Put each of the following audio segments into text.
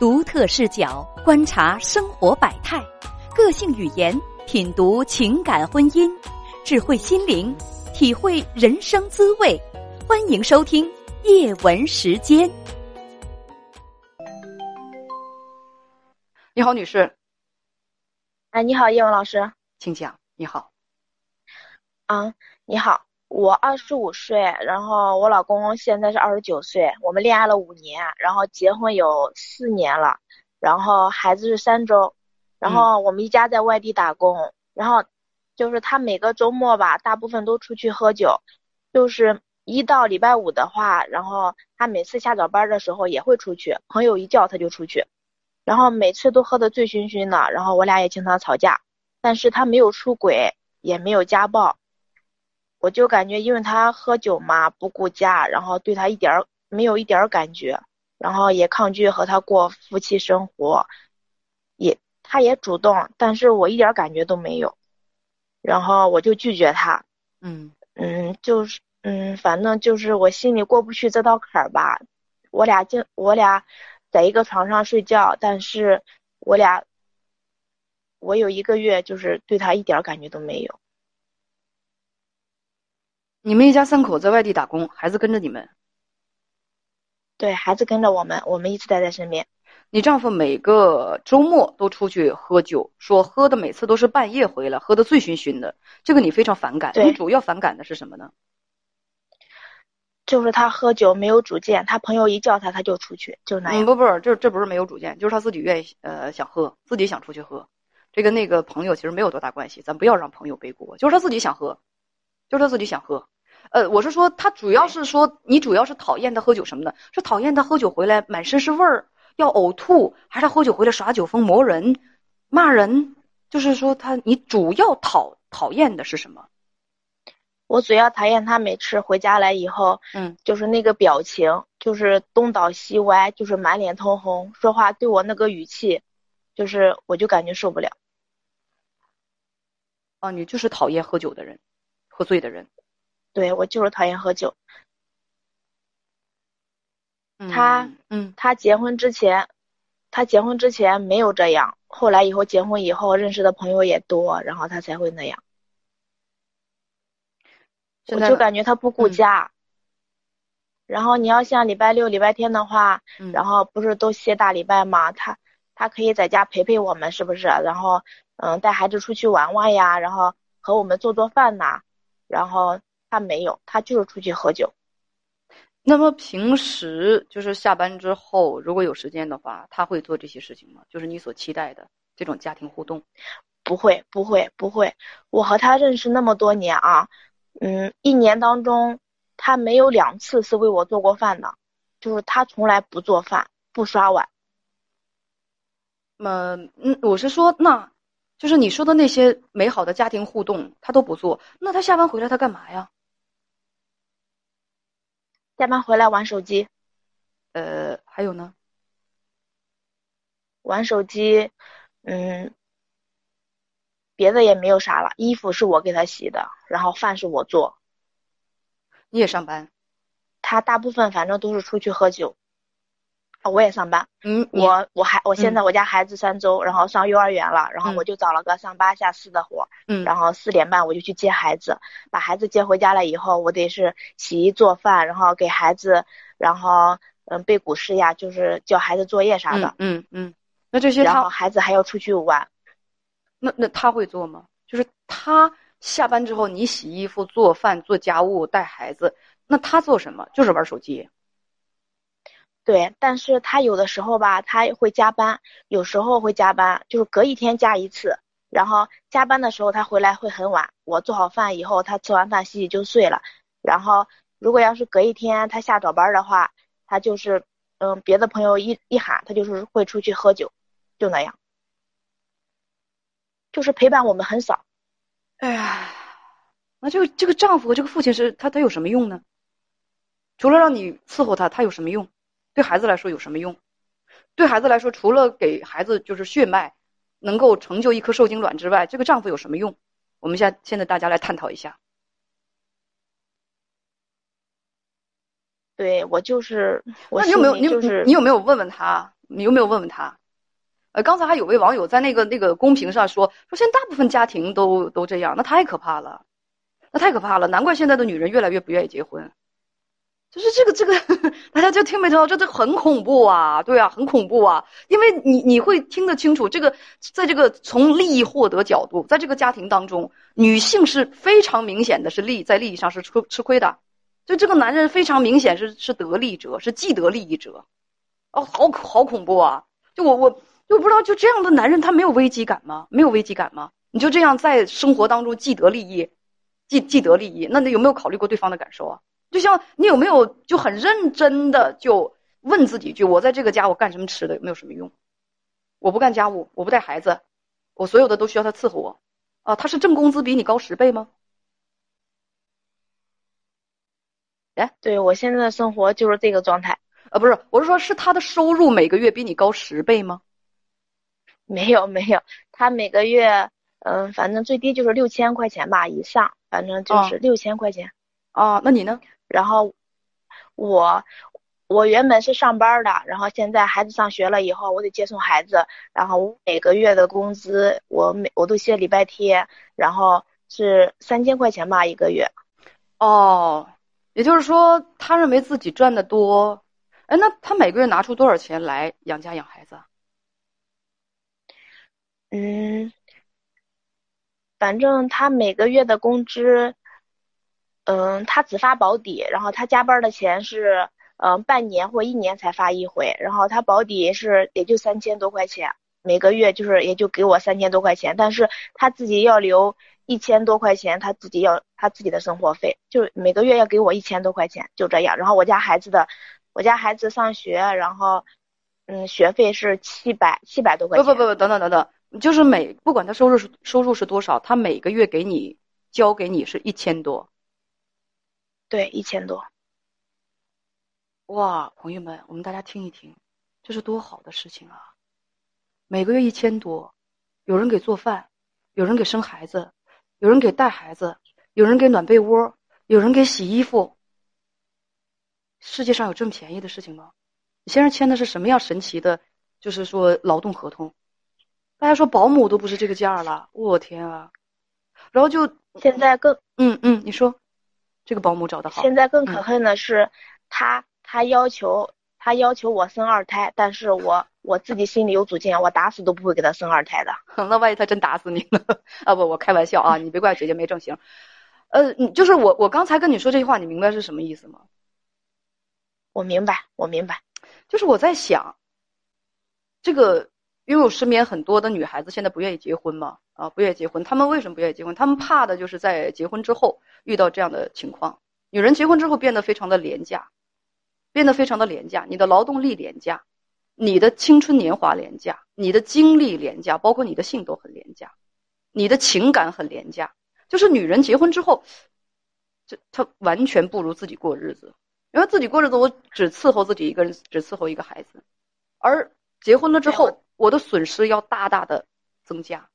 独特视角观察生活百态，个性语言品读情感婚姻，智慧心灵体会人生滋味。欢迎收听叶文时间。你好，女士。哎，你好，叶文老师，请讲。你好。啊，你好。我二十五岁，然后我老公现在是二十九岁，我们恋爱了五年，然后结婚有四年了，然后孩子是三周，然后我们一家在外地打工，然后就是他每个周末吧，大部分都出去喝酒，就是一到礼拜五的话，然后他每次下早班的时候也会出去，朋友一叫他就出去，然后每次都喝得醉醺醺的，然后我俩也经常吵架，但是他没有出轨，也没有家暴。我就感觉，因为他喝酒嘛，不顾家，然后对他一点儿没有一点儿感觉，然后也抗拒和他过夫妻生活，也他也主动，但是我一点感觉都没有，然后我就拒绝他，嗯嗯，就是嗯，反正就是我心里过不去这道坎儿吧。我俩就我俩在一个床上睡觉，但是我俩我有一个月就是对他一点感觉都没有。你们一家三口在外地打工，孩子跟着你们？对孩子跟着我们，我们一直待在身边。你丈夫每个周末都出去喝酒，说喝的每次都是半夜回来，喝的醉醺醺的，这个你非常反感。你主要反感的是什么呢？就是他喝酒没有主见，他朋友一叫他他就出去，就那样。不不，这这不是没有主见，就是他自己愿意呃想喝，自己想出去喝，这跟那个朋友其实没有多大关系，咱不要让朋友背锅，就是他自己想喝。就是他自己想喝，呃，我是说他主要是说你主要是讨厌他喝酒什么的，是讨厌他喝酒回来满身是味儿要呕吐，还是他喝酒回来耍酒疯磨人、骂人？就是说他你主要讨讨厌的是什么？我主要讨厌他每次回家来以后，嗯，就是那个表情，就是东倒西歪，就是满脸通红，说话对我那个语气，就是我就感觉受不了。啊，你就是讨厌喝酒的人。喝醉的人，对我就是讨厌喝酒。他，嗯，他结婚之前，他结婚之前没有这样，后来以后结婚以后认识的朋友也多，然后他才会那样。我就感觉他不顾家。然后你要像礼拜六、礼拜天的话，然后不是都歇大礼拜嘛？他他可以在家陪陪我们，是不是？然后嗯，带孩子出去玩玩呀，然后和我们做做饭呐。然后他没有，他就是出去喝酒。那么平时就是下班之后，如果有时间的话，他会做这些事情吗？就是你所期待的这种家庭互动？不会，不会，不会。我和他认识那么多年啊，嗯，一年当中他没有两次是为我做过饭的，就是他从来不做饭，不刷碗。嗯嗯，我是说那。就是你说的那些美好的家庭互动，他都不做。那他下班回来他干嘛呀？下班回来玩手机。呃，还有呢？玩手机，嗯，别的也没有啥了。衣服是我给他洗的，然后饭是我做。你也上班？他大部分反正都是出去喝酒。我也上班，嗯，我我还我现在我家孩子三周，然后上幼儿园了，然后我就找了个上八下四的活，嗯，然后四点半我就去接孩子，把孩子接回家了以后，我得是洗衣做饭，然后给孩子，然后嗯背古诗呀，就是教孩子作业啥的，嗯嗯，那这些然后孩子还要出去玩，那那他会做吗？就是他下班之后，你洗衣服、做饭、做家务、带孩子，那他做什么？就是玩手机。对，但是他有的时候吧，他会加班，有时候会加班，就是隔一天加一次。然后加班的时候他回来会很晚，我做好饭以后，他吃完饭洗洗就睡了。然后如果要是隔一天他下早班的话，他就是嗯，别的朋友一一喊，他就是会出去喝酒，就那样，就是陪伴我们很少。哎呀，那这个这个丈夫和这个父亲是他他有什么用呢？除了让你伺候他，他有什么用？对孩子来说有什么用？对孩子来说，除了给孩子就是血脉能够成就一颗受精卵之外，这个丈夫有什么用？我们现现在大家来探讨一下。对我就是，那你有没有你就是你有没有问问他？你有没有问问他？呃，刚才还有位网友在那个那个公屏上说说，现在大部分家庭都都这样，那太可怕了，那太可怕了，难怪现在的女人越来越不愿意结婚。就是这个这个，大家就听没听到？这这很恐怖啊！对啊，很恐怖啊！因为你你会听得清楚，这个在这个从利益获得角度，在这个家庭当中，女性是非常明显的是利在利益上是吃吃亏的，就这个男人非常明显是是得利者，是既得利益者。哦，好好恐怖啊！就我我就不知道，就这样的男人他没有危机感吗？没有危机感吗？你就这样在生活当中既得利益，既既得利益，那你有没有考虑过对方的感受啊？就像你有没有就很认真的就问自己一句：我在这个家我干什么吃的有没有什么用？我不干家务，我不带孩子，我所有的都需要他伺候我，啊，他是挣工资比你高十倍吗？哎，对我现在的生活就是这个状态。啊，不是，我是说，是他的收入每个月比你高十倍吗？没有没有，他每个月嗯，反正最低就是六千块钱吧以上，反正就是六千块钱。啊，那你呢？然后我我原本是上班的，然后现在孩子上学了以后，我得接送孩子，然后我每个月的工资我每我都写礼拜天，然后是三千块钱吧一个月。哦，也就是说，他认为自己赚的多。哎，那他每个月拿出多少钱来养家养孩子？嗯，反正他每个月的工资。嗯，他只发保底，然后他加班的钱是，嗯，半年或一年才发一回，然后他保底是也就三千多块钱，每个月就是也就给我三千多块钱，但是他自己要留一千多块钱，他自己要他自己的生活费，就每个月要给我一千多块钱，就这样。然后我家孩子的，我家孩子上学，然后，嗯，学费是七百七百多块钱。不不不，等等等等，就是每不管他收入是收入是多少，他每个月给你交给你是一千多。对，一千多。哇，朋友们，我们大家听一听，这是多好的事情啊！每个月一千多，有人给做饭，有人给生孩子，有人给带孩子，有人给暖被窝，有人给洗衣服。世界上有这么便宜的事情吗？你先生签的是什么样神奇的？就是说劳动合同。大家说保姆都不是这个价了，我天啊！然后就现在更嗯嗯，你说。这个保姆找的好。现在更可恨的是，他他要求他要求我生二胎，但是我我自己心里有主见，我打死都不会给他生二胎的。那万一他真打死你呢？啊不，我开玩笑啊，你别怪姐姐没正形。呃，你就是我我刚才跟你说这句话，你明白是什么意思吗？我明白，我明白，就是我在想，这个因为我身边很多的女孩子现在不愿意结婚嘛。啊，不愿意结婚，她们为什么不愿意结婚？她们怕的就是在结婚之后遇到这样的情况。女人结婚之后变得非常的廉价，变得非常的廉价。你的劳动力廉价，你的青春年华廉价，你的精力廉价，包括你的性都很廉价，你的情感很廉价。就是女人结婚之后，这她完全不如自己过日子，因为自己过日子，我只伺候自己一个人，只伺候一个孩子，而结婚了之后，我的损失要大大的增加。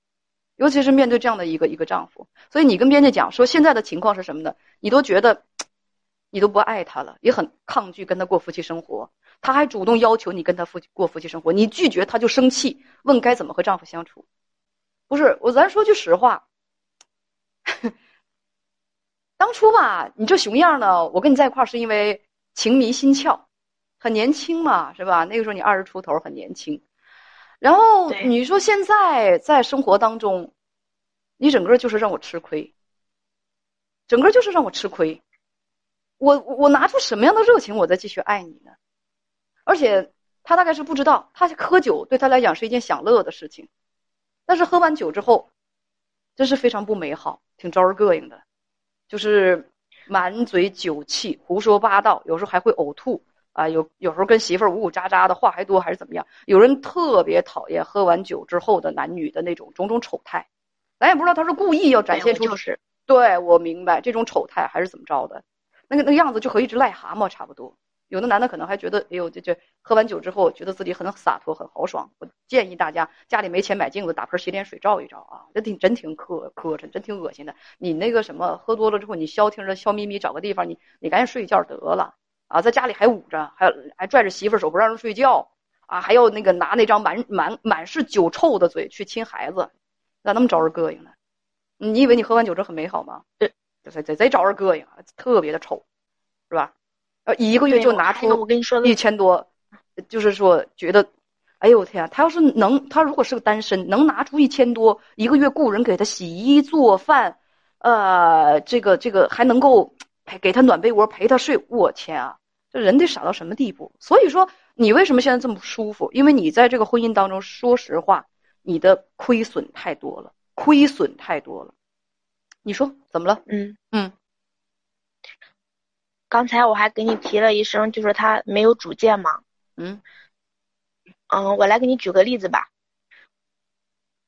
尤其是面对这样的一个一个丈夫，所以你跟编辑讲说，现在的情况是什么呢？你都觉得，你都不爱他了，也很抗拒跟他过夫妻生活。他还主动要求你跟他夫过夫妻生活，你拒绝他就生气，问该怎么和丈夫相处。不是我，咱说句实话，当初吧，你这熊样呢，我跟你在一块是因为情迷心窍，很年轻嘛，是吧？那个时候你二十出头，很年轻。然后你说现在在生活当中，你整个就是让我吃亏，整个就是让我吃亏。我我拿出什么样的热情，我再继续爱你呢？而且他大概是不知道，他喝酒对他来讲是一件享乐的事情，但是喝完酒之后，真是非常不美好，挺招人膈应的，就是满嘴酒气，胡说八道，有时候还会呕吐。啊，有有时候跟媳妇儿呜呜喳喳的话还多，还是怎么样？有人特别讨厌喝完酒之后的男女的那种种种丑态，咱也不知道他是故意要展现出就是，对我明白这种丑态还是怎么着的，那个那个样子就和一只癞蛤蟆差不多。有的男的可能还觉得，哎呦，这这喝完酒之后觉得自己很洒脱很豪爽。我建议大家家里没钱买镜子，打盆洗脸水照一照啊，这挺真挺磕磕碜，真挺恶心的。你那个什么喝多了之后，你消停着笑眯眯找个地方，你你赶紧睡一觉得了。啊，在家里还捂着，还还拽着媳妇手不让人睡觉，啊，还要那个拿那张满满满是酒臭的嘴去亲孩子，咋那么招人膈应呢？你以为你喝完酒之后很美好吗？对，贼贼贼招人膈应，特别的臭，是吧？呃，一个月就拿出我跟你说一千多，就是说觉得，哎呦我天啊！他要是能，他如果是个单身，能拿出一千多，一个月雇人给他洗衣做饭，呃，这个这个还能够陪给他暖被窝，陪他睡，我天啊！这人得傻到什么地步？所以说，你为什么现在这么不舒服？因为你在这个婚姻当中，说实话，你的亏损太多了。亏损太多了，你说怎么了？嗯嗯。刚才我还给你提了一声，就是他没有主见嘛。嗯。嗯，我来给你举个例子吧。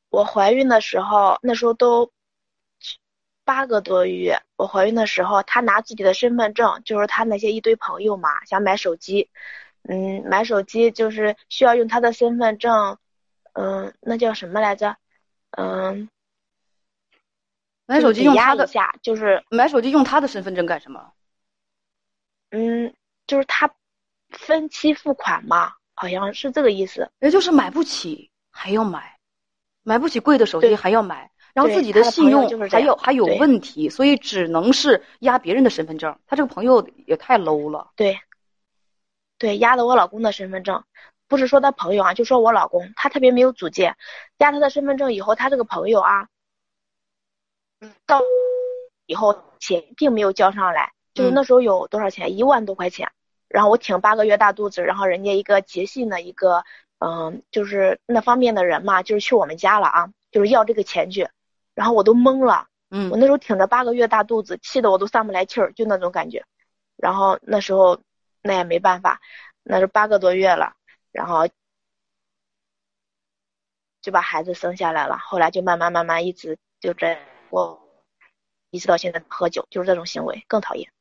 我怀孕的时候，那时候都八个多月。我怀孕的时候，他拿自己的身份证，就是他那些一堆朋友嘛，想买手机。嗯，买手机就是需要用他的身份证。嗯，那叫什么来着？嗯。买手机用他的，就是买手机用他的身份证干什么？嗯，就是他分期付款嘛，好像是这个意思。也就是买不起还要买，买不起贵的手机还要买，然后自己的信用还有还有问题，所以只能是压别人的身份证。他这个朋友也太 low 了。对，对，压的我老公的身份证，不是说他朋友啊，就说我老公，他特别没有主见，压他的身份证以后，他这个朋友啊。到以后钱并没有交上来，就是那时候有多少钱，一万多块钱。然后我挺八个月大肚子，然后人家一个捷信的一个，嗯，就是那方面的人嘛，就是去我们家了啊，就是要这个钱去。然后我都懵了，嗯，我那时候挺着八个月大肚子，气得我都上不来气儿，就那种感觉。然后那时候那也没办法，那是八个多月了，然后就把孩子生下来了。后来就慢慢慢慢一直就这。我一直到现在喝酒，就是这种行为更讨厌。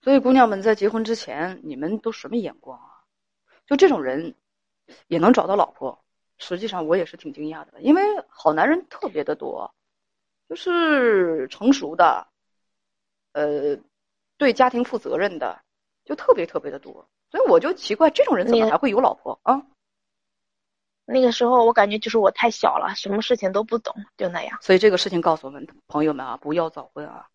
所以，姑娘们在结婚之前，你们都什么眼光啊？就这种人也能找到老婆，实际上我也是挺惊讶的，因为好男人特别的多，就是成熟的，呃，对家庭负责任的，就特别特别的多。所以我就奇怪，这种人怎么还会有老婆啊？那个时候我感觉就是我太小了，什么事情都不懂，就那样。所以这个事情告诉我们朋友们啊，不要早婚啊，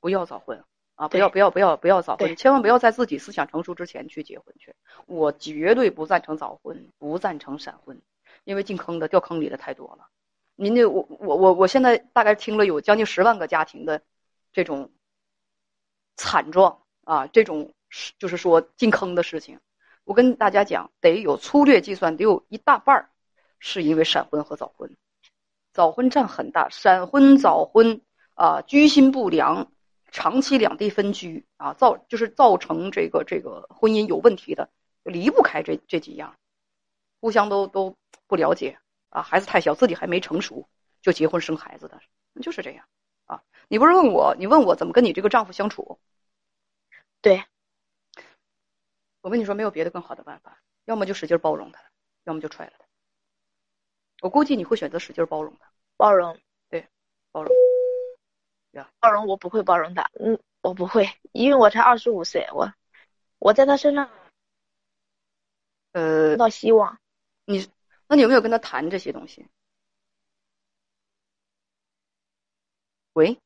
不要早婚啊，不要不要不要不要早婚，千万不要在自己思想成熟之前去结婚去。我绝对不赞成早婚，不赞成闪婚，因为进坑的掉坑里的太多了。您这我我我我现在大概听了有将近十万个家庭的这种惨状啊，这种就是说进坑的事情。我跟大家讲，得有粗略计算，得有一大半儿，是因为闪婚和早婚，早婚占很大，闪婚早婚啊，居心不良，长期两地分居啊，造就是造成这个这个婚姻有问题的，离不开这这几样，互相都都不了解啊，孩子太小，自己还没成熟就结婚生孩子的，就是这样啊。你不是问我，你问我怎么跟你这个丈夫相处？对。我跟你说，没有别的更好的办法，要么就使劲包容他，要么就踹了他。我估计你会选择使劲包容他，包容，对，包容，呀，包容我不会包容他，嗯，我不会，因为我才二十五岁，我我在他身上，呃，到希望。你，那你有没有跟他谈这些东西？喂。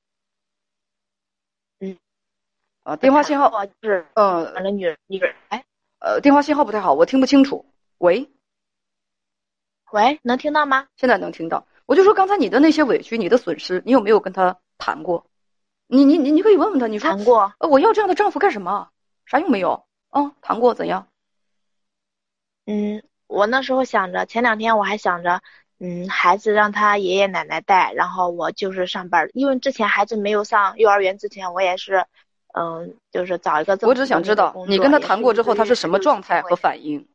嗯啊，电话信号啊是嗯，完了女人女人哎，呃，电话信号不太好，我听不清楚。喂，喂，能听到吗？现在能听到。我就说刚才你的那些委屈，你的损失，你有没有跟他谈过？你你你你可以问问他，你说谈过？呃我要这样的丈夫干什么？啥用没有？啊，谈过怎样？嗯，我那时候想着，前两天我还想着，嗯，孩子让他爷爷奶奶带，然后我就是上班，因为之前孩子没有上幼儿园之前，我也是。嗯，就是找一个。我只想知道，你跟他谈过之后，他是什么状态和反应？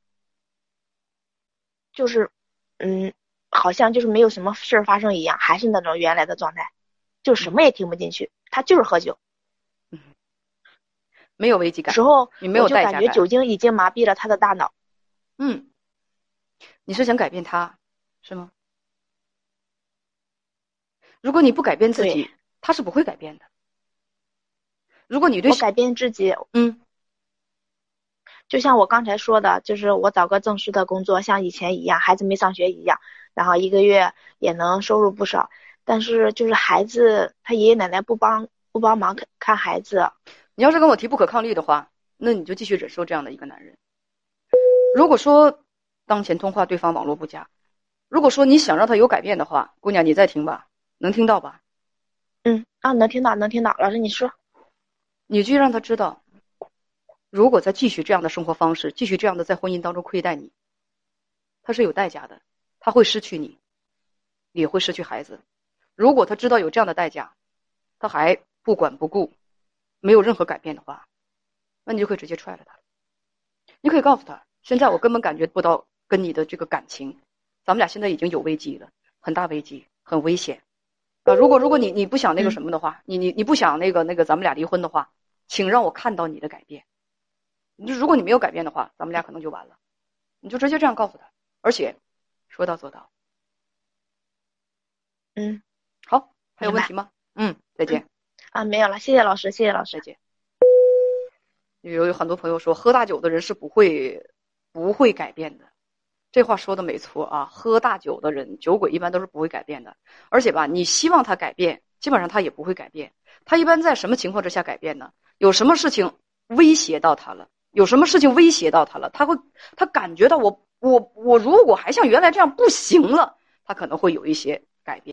就是，嗯，好像就是没有什么事儿发生一样，还是那种原来的状态，就什么也听不进去。他就是喝酒，嗯，没有危机感。时候你没有。就感觉酒精已经麻痹了他的大脑。嗯，你是想改变他，是吗？如果你不改变自己，他是不会改变的。如果你对改变自己，嗯，就像我刚才说的，就是我找个正式的工作，像以前一样，孩子没上学一样，然后一个月也能收入不少。但是就是孩子他爷爷奶奶不帮不帮忙看看孩子，你要是跟我提不可抗力的话，那你就继续忍受这样的一个男人。如果说当前通话对方网络不佳，如果说你想让他有改变的话，姑娘你再听吧，能听到吧？嗯啊，能听到能听到，老师你说，你就让他知道。如果再继续这样的生活方式，继续这样的在婚姻当中亏待你，他是有代价的，他会失去你，也会失去孩子。如果他知道有这样的代价，他还不管不顾，没有任何改变的话，那你就可以直接踹了他。你可以告诉他，现在我根本感觉不到跟你的这个感情，咱们俩现在已经有危机了，很大危机，很危险。啊，如果如果你你不想那个什么的话，你你你不想那个那个咱们俩离婚的话，请让我看到你的改变。你如果你没有改变的话，咱们俩可能就完了。你就直接这样告诉他，而且说到做到。嗯，好，还有问题吗？嗯，再见。啊，没有了，谢谢老师，谢谢老师，再见。有有很多朋友说，喝大酒的人是不会不会改变的，这话说的没错啊。喝大酒的人，酒鬼一般都是不会改变的。而且吧，你希望他改变，基本上他也不会改变。他一般在什么情况之下改变呢？有什么事情威胁到他了？有什么事情威胁到他了？他会，他感觉到我，我，我如果还像原来这样不行了，他可能会有一些改变。